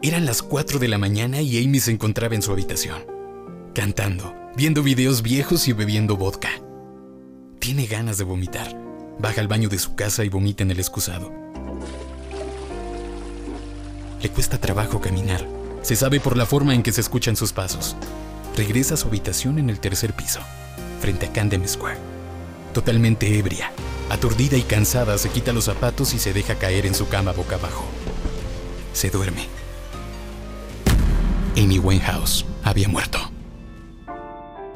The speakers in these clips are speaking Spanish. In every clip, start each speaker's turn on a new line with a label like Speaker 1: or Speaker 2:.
Speaker 1: Eran las 4 de la mañana y Amy se encontraba en su habitación, cantando, viendo videos viejos y bebiendo vodka. Tiene ganas de vomitar. Baja al baño de su casa y vomita en el excusado. Le cuesta trabajo caminar. Se sabe por la forma en que se escuchan sus pasos. Regresa a su habitación en el tercer piso, frente a Camden Square. Totalmente ebria, aturdida y cansada, se quita los zapatos y se deja caer en su cama boca abajo. Se duerme. Amy Winehouse había muerto.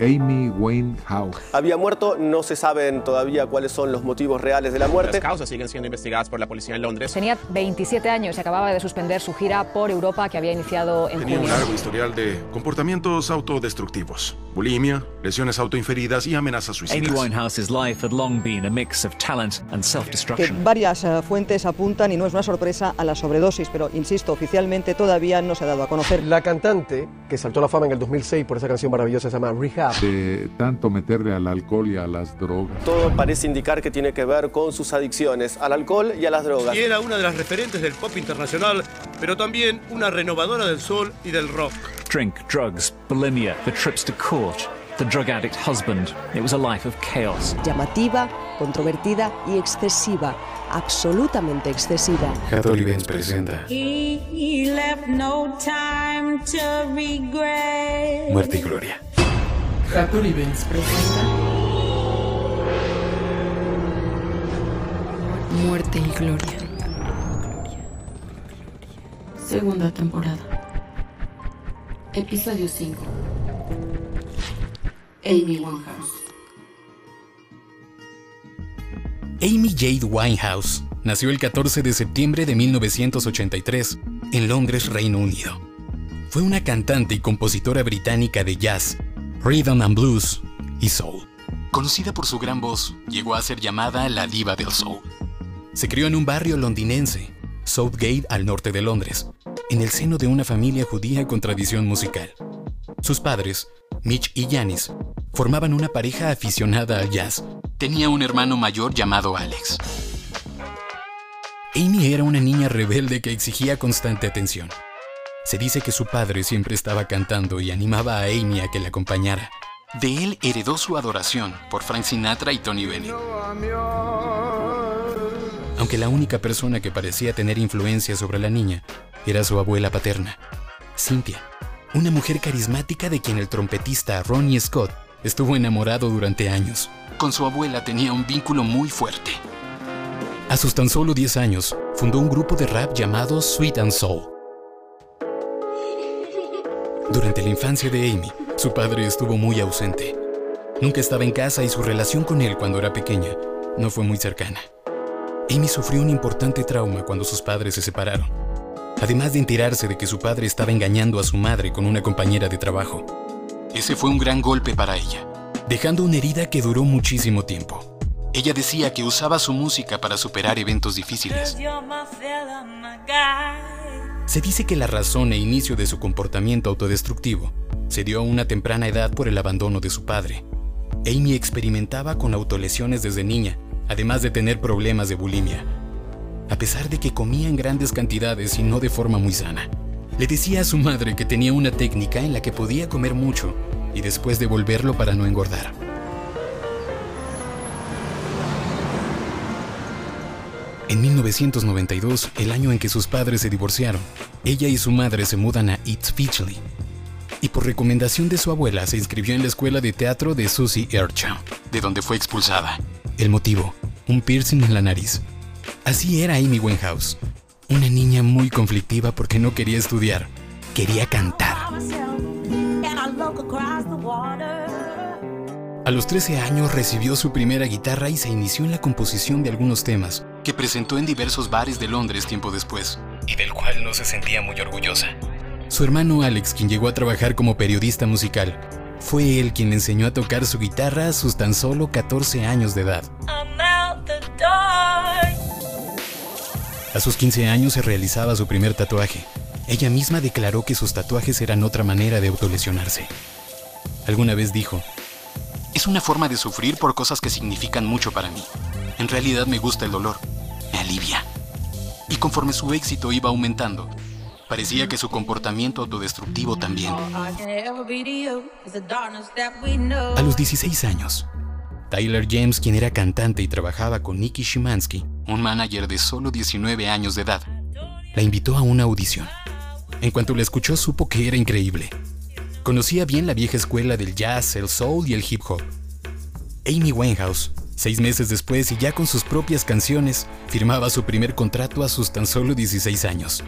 Speaker 2: Amy Winehouse.
Speaker 3: Había muerto, no se saben todavía cuáles son los motivos reales de la muerte.
Speaker 4: Las causas siguen siendo investigadas por la policía en Londres.
Speaker 5: Tenía 27 años y acababa de suspender su gira por Europa que había iniciado en
Speaker 6: Tenía un
Speaker 5: junio.
Speaker 6: largo historial de comportamientos autodestructivos, bulimia, lesiones autoinferidas y amenazas
Speaker 7: Amy
Speaker 6: suicidas.
Speaker 7: Winehouse's life had long been a mix of talent and
Speaker 8: que
Speaker 7: self-destruction.
Speaker 8: varias eh, fuentes apuntan, y no es una sorpresa, a la sobredosis, pero insisto, oficialmente todavía no se ha dado a conocer.
Speaker 3: La cantante, que saltó a la fama en el 2006 por esa canción maravillosa, se llama Rehab.
Speaker 2: De tanto meterle al alcohol y a las drogas.
Speaker 3: Todo parece indicar que tiene que ver con sus adicciones al alcohol y a las drogas.
Speaker 9: Y era una de las referentes del pop internacional, pero también una renovadora del soul y del rock.
Speaker 7: Drink, drugs, bulimia, the trips to court, the drug addict husband. It was a life of chaos.
Speaker 10: llamativa, controvertida y excesiva, absolutamente excesiva.
Speaker 1: Benz presenta
Speaker 11: He left no time to regret.
Speaker 1: Muerte y Gloria.
Speaker 12: Benz presenta Muerte y Gloria. Segunda temporada. Episodio 5. Amy Winehouse.
Speaker 1: Amy Jade Winehouse nació el 14 de septiembre de 1983 en Londres, Reino Unido. Fue una cantante y compositora británica de jazz, rhythm and blues y soul. Conocida por su gran voz, llegó a ser llamada la diva del soul. Se crió en un barrio londinense, Southgate, al norte de Londres, en el seno de una familia judía con tradición musical. Sus padres, Mitch y Janis, formaban una pareja aficionada al jazz. Tenía un hermano mayor llamado Alex. Amy era una niña rebelde que exigía constante atención. Se dice que su padre siempre estaba cantando y animaba a Amy a que le acompañara. De él heredó su adoración por Frank Sinatra y Tony Bennett. Aunque la única persona que parecía tener influencia sobre la niña era su abuela paterna, Cynthia, una mujer carismática de quien el trompetista Ronnie Scott estuvo enamorado durante años. Con su abuela tenía un vínculo muy fuerte. A sus tan solo 10 años, fundó un grupo de rap llamado Sweet and Soul. Durante la infancia de Amy, su padre estuvo muy ausente. Nunca estaba en casa y su relación con él cuando era pequeña no fue muy cercana. Amy sufrió un importante trauma cuando sus padres se separaron, además de enterarse de que su padre estaba engañando a su madre con una compañera de trabajo. Ese fue un gran golpe para ella, dejando una herida que duró muchísimo tiempo. Ella decía que usaba su música para superar eventos difíciles. Se dice que la razón e inicio de su comportamiento autodestructivo se dio a una temprana edad por el abandono de su padre. Amy experimentaba con autolesiones desde niña, además de tener problemas de bulimia. A pesar de que comía en grandes cantidades y no de forma muy sana, le decía a su madre que tenía una técnica en la que podía comer mucho y después devolverlo para no engordar. En 1992, el año en que sus padres se divorciaron, ella y su madre se mudan a East Finchley. Y por recomendación de su abuela se inscribió en la escuela de teatro de Susie Earnshaw, de donde fue expulsada. El motivo, un piercing en la nariz. Así era Amy Winehouse, una niña muy conflictiva porque no quería estudiar, quería cantar. A los 13 años recibió su primera guitarra y se inició en la composición de algunos temas, que presentó en diversos bares de Londres tiempo después, y del cual no se sentía muy orgullosa. Su hermano Alex, quien llegó a trabajar como periodista musical, fue él quien le enseñó a tocar su guitarra a sus tan solo 14 años de edad. A sus 15 años se realizaba su primer tatuaje. Ella misma declaró que sus tatuajes eran otra manera de autolesionarse. Alguna vez dijo, es una forma de sufrir por cosas que significan mucho para mí. En realidad me gusta el dolor, me alivia. Y conforme su éxito iba aumentando, parecía que su comportamiento autodestructivo también. A los 16 años, Tyler James, quien era cantante y trabajaba con Nicky Shimansky, un manager de solo 19 años de edad, la invitó a una audición. En cuanto la escuchó, supo que era increíble. Conocía bien la vieja escuela del jazz, el soul y el hip hop. Amy Winehouse, seis meses después y ya con sus propias canciones, firmaba su primer contrato a sus tan solo 16 años,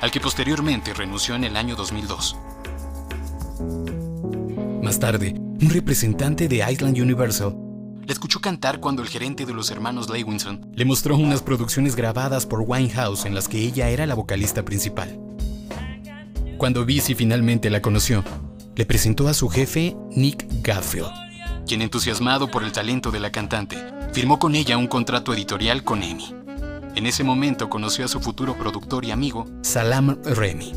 Speaker 1: al que posteriormente renunció en el año 2002. Más tarde, un representante de Island Universal la escuchó cantar cuando el gerente de los hermanos Lewinson le mostró unas producciones grabadas por Winehouse en las que ella era la vocalista principal. Cuando Busy finalmente la conoció, le presentó a su jefe Nick Gatfield, quien entusiasmado por el talento de la cantante, firmó con ella un contrato editorial con Amy. En ese momento conoció a su futuro productor y amigo, Salam Remy.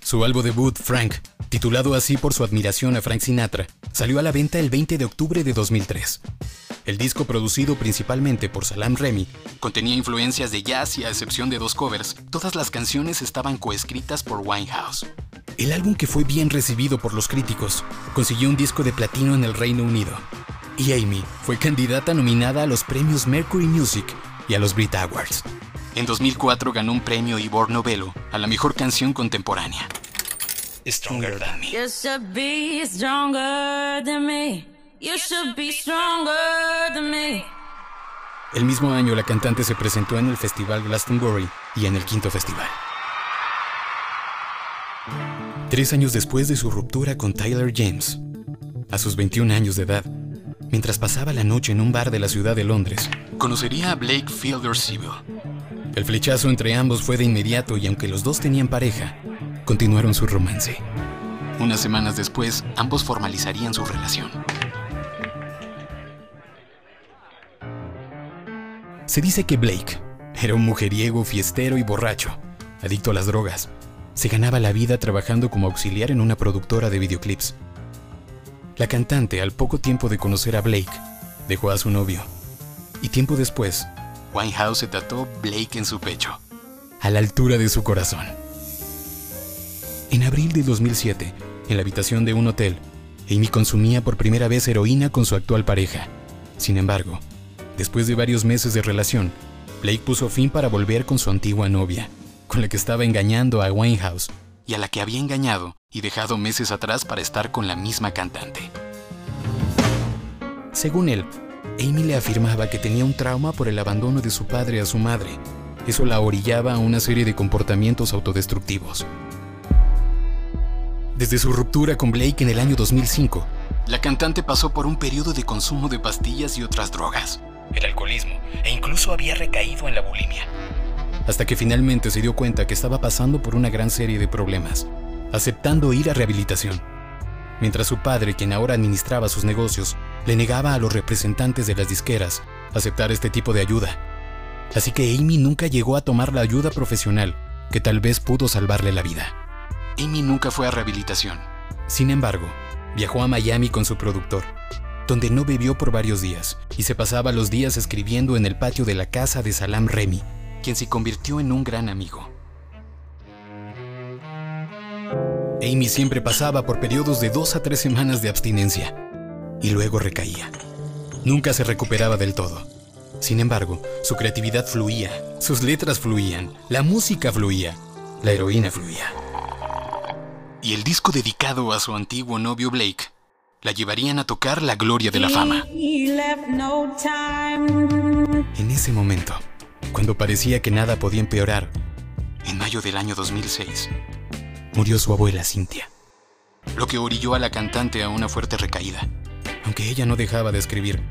Speaker 1: Su álbum debut, Frank, titulado así por su admiración a Frank Sinatra, salió a la venta el 20 de octubre de 2003. El disco, producido principalmente por Salam Remy, contenía influencias de jazz y a excepción de dos covers, todas las canciones estaban coescritas por Winehouse. El álbum que fue bien recibido por los críticos consiguió un disco de platino en el Reino Unido. Y Amy fue candidata nominada a los premios Mercury Music y a los Brit Awards. En 2004 ganó un premio Ivor Novello a la mejor canción contemporánea. Stronger Than Me.
Speaker 11: You should be stronger than me. You should be stronger than me.
Speaker 1: El mismo año la cantante se presentó en el Festival Glastonbury y en el quinto festival. Tres años después de su ruptura con Tyler James, a sus 21 años de edad, mientras pasaba la noche en un bar de la ciudad de Londres, conocería a Blake Fielder Civil. El flechazo entre ambos fue de inmediato y aunque los dos tenían pareja, continuaron su romance. Unas semanas después, ambos formalizarían su relación. Se dice que Blake era un mujeriego, fiestero y borracho, adicto a las drogas. Se ganaba la vida trabajando como auxiliar en una productora de videoclips. La cantante, al poco tiempo de conocer a Blake, dejó a su novio. Y tiempo después, Winehouse se trató Blake en su pecho, a la altura de su corazón. En abril de 2007, en la habitación de un hotel, Amy consumía por primera vez heroína con su actual pareja. Sin embargo, después de varios meses de relación, Blake puso fin para volver con su antigua novia, con la que estaba engañando a Winehouse y a la que había engañado y dejado meses atrás para estar con la misma cantante. Según él, Amy le afirmaba que tenía un trauma por el abandono de su padre a su madre. Eso la orillaba a una serie de comportamientos autodestructivos. Desde su ruptura con Blake en el año 2005, la cantante pasó por un periodo de consumo de pastillas y otras drogas, el alcoholismo e incluso había recaído en la bulimia. Hasta que finalmente se dio cuenta que estaba pasando por una gran serie de problemas, aceptando ir a rehabilitación. Mientras su padre, quien ahora administraba sus negocios, le negaba a los representantes de las disqueras aceptar este tipo de ayuda. Así que Amy nunca llegó a tomar la ayuda profesional que tal vez pudo salvarle la vida. Amy nunca fue a rehabilitación. Sin embargo, viajó a Miami con su productor, donde no bebió por varios días y se pasaba los días escribiendo en el patio de la casa de Salam Remy, quien se convirtió en un gran amigo. Amy siempre pasaba por periodos de dos a tres semanas de abstinencia y luego recaía. Nunca se recuperaba del todo. Sin embargo, su creatividad fluía, sus letras fluían, la música fluía, la heroína fluía. Y el disco dedicado a su antiguo novio Blake la llevarían a tocar la gloria de la fama. En ese momento, cuando parecía que nada podía empeorar, en mayo del año 2006, murió su abuela Cynthia, lo que orilló a la cantante a una fuerte recaída, aunque ella no dejaba de escribir,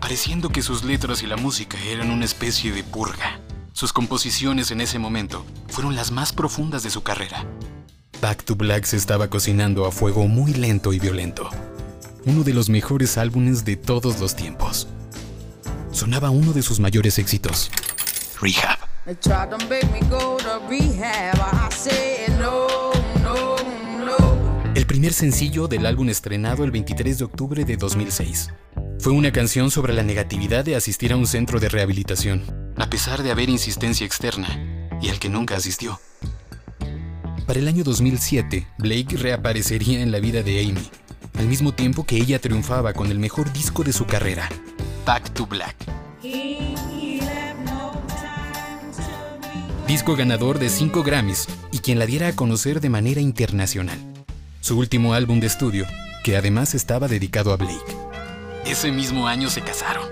Speaker 1: pareciendo que sus letras y la música eran una especie de purga. Sus composiciones en ese momento fueron las más profundas de su carrera. Back to Black se estaba cocinando a fuego muy lento y violento. Uno de los mejores álbumes de todos los tiempos. Sonaba uno de sus mayores éxitos, Rehab. El primer sencillo del álbum estrenado el 23 de octubre de 2006. Fue una canción sobre la negatividad de asistir a un centro de rehabilitación. a pesar de haber insistencia externa y al que nunca asistió. Para el año 2007, Blake reaparecería en la vida de Amy, al mismo tiempo que ella triunfaba con el mejor disco de su carrera, Back to Black. Disco ganador de 5 Grammys y quien la diera a conocer de manera internacional. Su último álbum de estudio, que además estaba dedicado a Blake. Ese mismo año se casaron,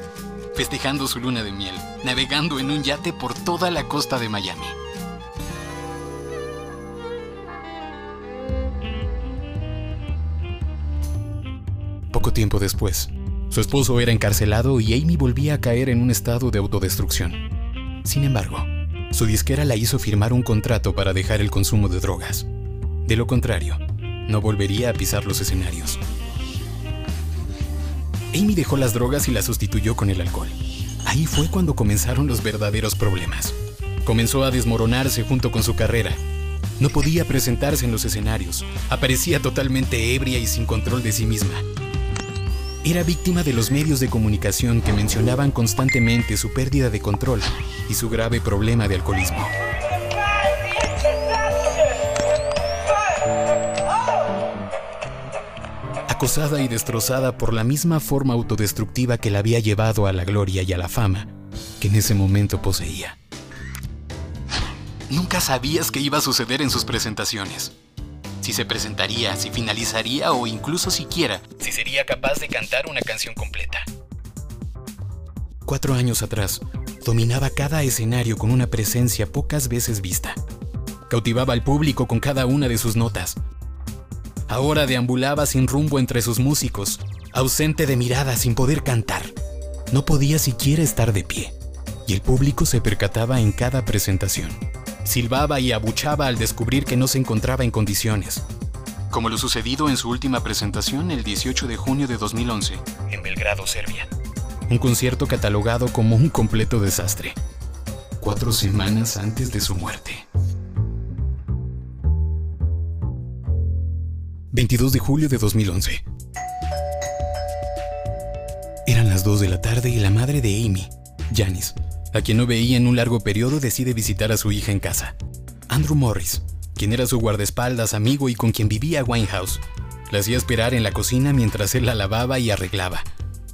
Speaker 1: festejando su luna de miel, navegando en un yate por toda la costa de Miami. Poco tiempo después, su esposo era encarcelado y Amy volvía a caer en un estado de autodestrucción. Sin embargo, su disquera la hizo firmar un contrato para dejar el consumo de drogas. De lo contrario, no volvería a pisar los escenarios. Amy dejó las drogas y las sustituyó con el alcohol. Ahí fue cuando comenzaron los verdaderos problemas. Comenzó a desmoronarse junto con su carrera. No podía presentarse en los escenarios. Aparecía totalmente ebria y sin control de sí misma. Era víctima de los medios de comunicación que mencionaban constantemente su pérdida de control y su grave problema de alcoholismo. Acosada y destrozada por la misma forma autodestructiva que la había llevado a la gloria y a la fama que en ese momento poseía. Nunca sabías qué iba a suceder en sus presentaciones. Si se presentaría, si finalizaría o incluso siquiera si sería capaz de cantar una canción completa. Cuatro años atrás, dominaba cada escenario con una presencia pocas veces vista. Cautivaba al público con cada una de sus notas. Ahora deambulaba sin rumbo entre sus músicos, ausente de mirada sin poder cantar. No podía siquiera estar de pie, y el público se percataba en cada presentación. Silbaba y abuchaba al descubrir que no se encontraba en condiciones, como lo sucedido en su última presentación el 18 de junio de 2011 en Belgrado, Serbia. Un concierto catalogado como un completo desastre, cuatro semanas antes de su muerte. 22 de julio de 2011. Eran las 2 de la tarde y la madre de Amy, Janice, a quien no veía en un largo periodo, decide visitar a su hija en casa. Andrew Morris, quien era su guardaespaldas, amigo y con quien vivía Winehouse, la hacía esperar en la cocina mientras él la lavaba y arreglaba,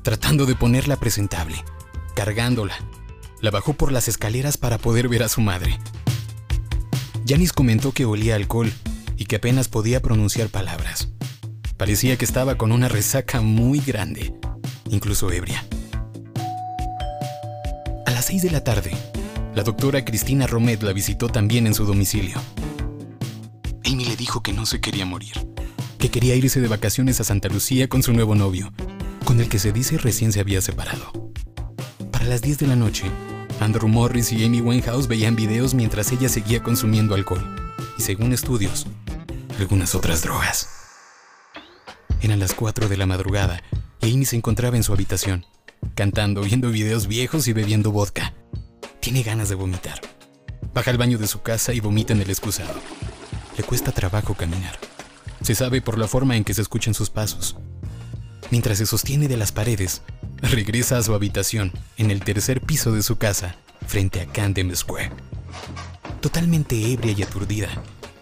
Speaker 1: tratando de ponerla presentable, cargándola. La bajó por las escaleras para poder ver a su madre. Janice comentó que olía alcohol y que apenas podía pronunciar palabras. Parecía que estaba con una resaca muy grande, incluso ebria. A las 6 de la tarde, la doctora Cristina Romet la visitó también en su domicilio. Amy le dijo que no se quería morir, que quería irse de vacaciones a Santa Lucía con su nuevo novio, con el que se dice recién se había separado. Para las 10 de la noche, Andrew Morris y Amy Winehouse veían videos mientras ella seguía consumiendo alcohol y, según estudios, algunas otras drogas. Eran las 4 de la madrugada y Amy se encontraba en su habitación, cantando, viendo videos viejos y bebiendo vodka. Tiene ganas de vomitar. Baja al baño de su casa y vomita en el excusado. Le cuesta trabajo caminar. Se sabe por la forma en que se escuchan sus pasos. Mientras se sostiene de las paredes, regresa a su habitación en el tercer piso de su casa, frente a Camden Square. Totalmente ebria y aturdida,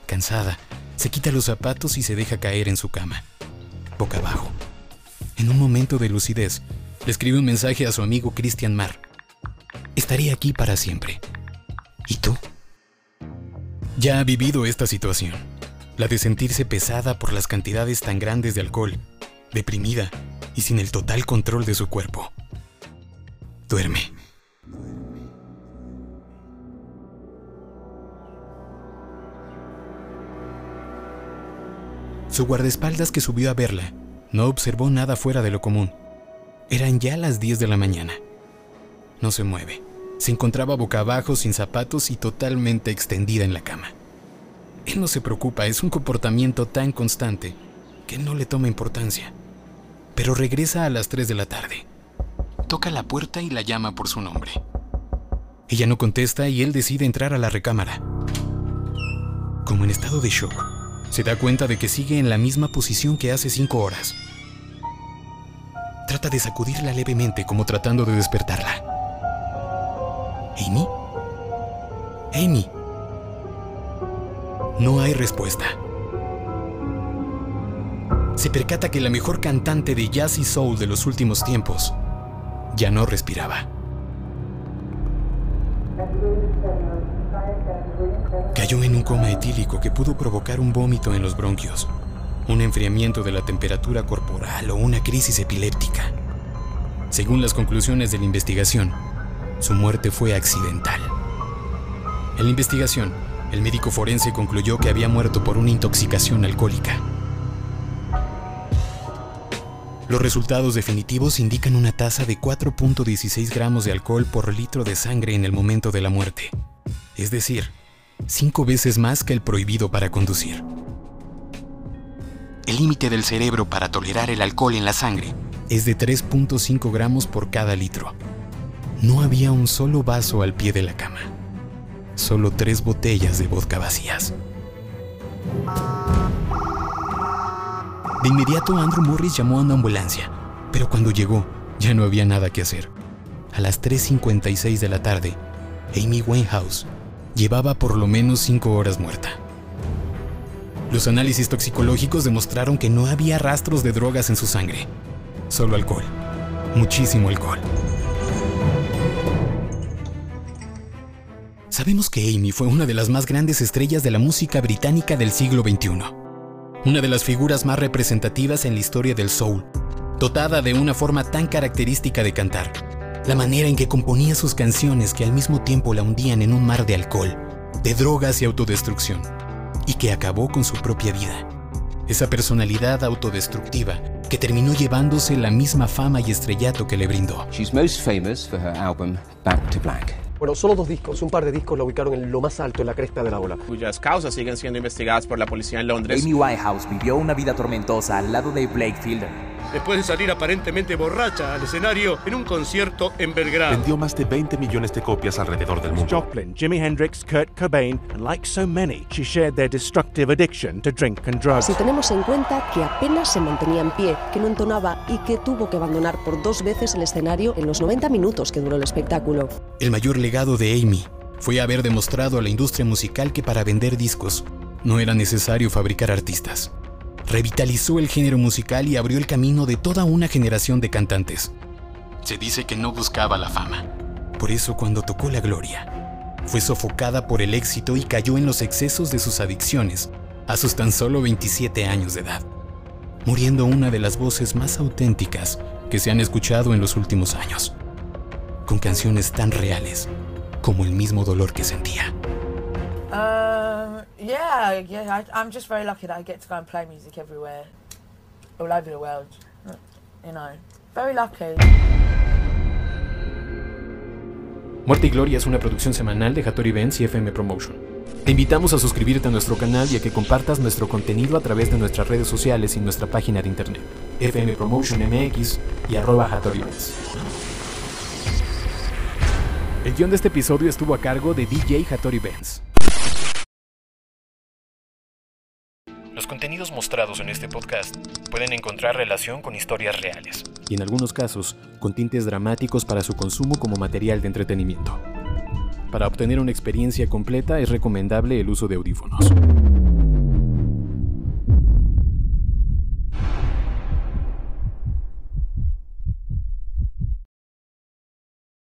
Speaker 1: cansada, se quita los zapatos y se deja caer en su cama, boca abajo. En un momento de lucidez, le escribe un mensaje a su amigo Christian Marr. Estaré aquí para siempre. ¿Y tú? Ya ha vivido esta situación, la de sentirse pesada por las cantidades tan grandes de alcohol, deprimida y sin el total control de su cuerpo. Duerme. Su guardaespaldas que subió a verla no observó nada fuera de lo común. Eran ya las 10 de la mañana. No se mueve. Se encontraba boca abajo, sin zapatos y totalmente extendida en la cama. Él no se preocupa, es un comportamiento tan constante que no le toma importancia. Pero regresa a las 3 de la tarde. Toca la puerta y la llama por su nombre. Ella no contesta y él decide entrar a la recámara. Como en estado de shock, se da cuenta de que sigue en la misma posición que hace cinco horas. De sacudirla levemente como tratando de despertarla. ¿Amy? Amy. No hay respuesta. Se percata que la mejor cantante de jazz y soul de los últimos tiempos ya no respiraba. Cayó en un coma etílico que pudo provocar un vómito en los bronquios, un enfriamiento de la temperatura corporal o una crisis epiléptica. Según las conclusiones de la investigación, su muerte fue accidental. En la investigación, el médico forense concluyó que había muerto por una intoxicación alcohólica. Los resultados definitivos indican una tasa de 4.16 gramos de alcohol por litro de sangre en el momento de la muerte, es decir, cinco veces más que el prohibido para conducir. El límite del cerebro para tolerar el alcohol en la sangre es de 3.5 gramos por cada litro. No había un solo vaso al pie de la cama, solo tres botellas de vodka vacías. De inmediato Andrew Morris llamó a una ambulancia, pero cuando llegó ya no había nada que hacer. A las 3.56 de la tarde, Amy Winehouse llevaba por lo menos 5 horas muerta. Los análisis toxicológicos demostraron que no había rastros de drogas en su sangre, solo alcohol, muchísimo alcohol. Sabemos que Amy fue una de las más grandes estrellas de la música británica del siglo XXI una de las figuras más representativas en la historia del soul, dotada de una forma tan característica de cantar, la manera en que componía sus canciones que al mismo tiempo la hundían en un mar de alcohol, de drogas y autodestrucción, y que acabó con su propia vida. Esa personalidad autodestructiva que terminó llevándose la misma fama y estrellato que le brindó.
Speaker 13: She's most famous for her album Back to Black.
Speaker 3: Bueno, solo dos discos, un par de discos la ubicaron en lo más alto, en la cresta de la ola.
Speaker 4: Cuyas causas siguen siendo investigadas por la policía en Londres.
Speaker 14: Amy Winehouse vivió una vida tormentosa al lado de Blake Fielder
Speaker 9: después de salir aparentemente borracha al escenario en un concierto en Belgrado.
Speaker 6: Vendió más de 20 millones de copias alrededor del mundo.
Speaker 15: Joplin, Jimi Hendrix, Kurt Cobain, and like so many, she shared their destructive addiction to drink and drugs.
Speaker 10: Si tenemos en cuenta que apenas se mantenía en pie, que no entonaba y que tuvo que abandonar por dos veces el escenario en los 90 minutos que duró el espectáculo.
Speaker 1: El mayor legado de Amy fue haber demostrado a la industria musical que para vender discos no era necesario fabricar artistas revitalizó el género musical y abrió el camino de toda una generación de cantantes. Se dice que no buscaba la fama. Por eso cuando tocó la gloria, fue sofocada por el éxito y cayó en los excesos de sus adicciones a sus tan solo 27 años de edad, muriendo una de las voces más auténticas que se han escuchado en los últimos años, con canciones tan reales como el mismo dolor que sentía.
Speaker 16: Yeah, yeah. I, I'm just very lucky that I get to go and play music everywhere, all over the world. You know, very lucky.
Speaker 1: Muerte y Gloria es una producción semanal de Hattori Benz y FM Promotion. Te invitamos a suscribirte a nuestro canal y a que compartas nuestro contenido a través de nuestras redes sociales y nuestra página de internet, FM Promotion MX y arroba Hattori Benz. El guion de este episodio estuvo a cargo de DJ Hattori Benz. Los contenidos mostrados en este podcast pueden encontrar relación con historias reales y en algunos casos con tintes dramáticos para su consumo como material de entretenimiento. Para obtener una experiencia completa es recomendable el uso de audífonos.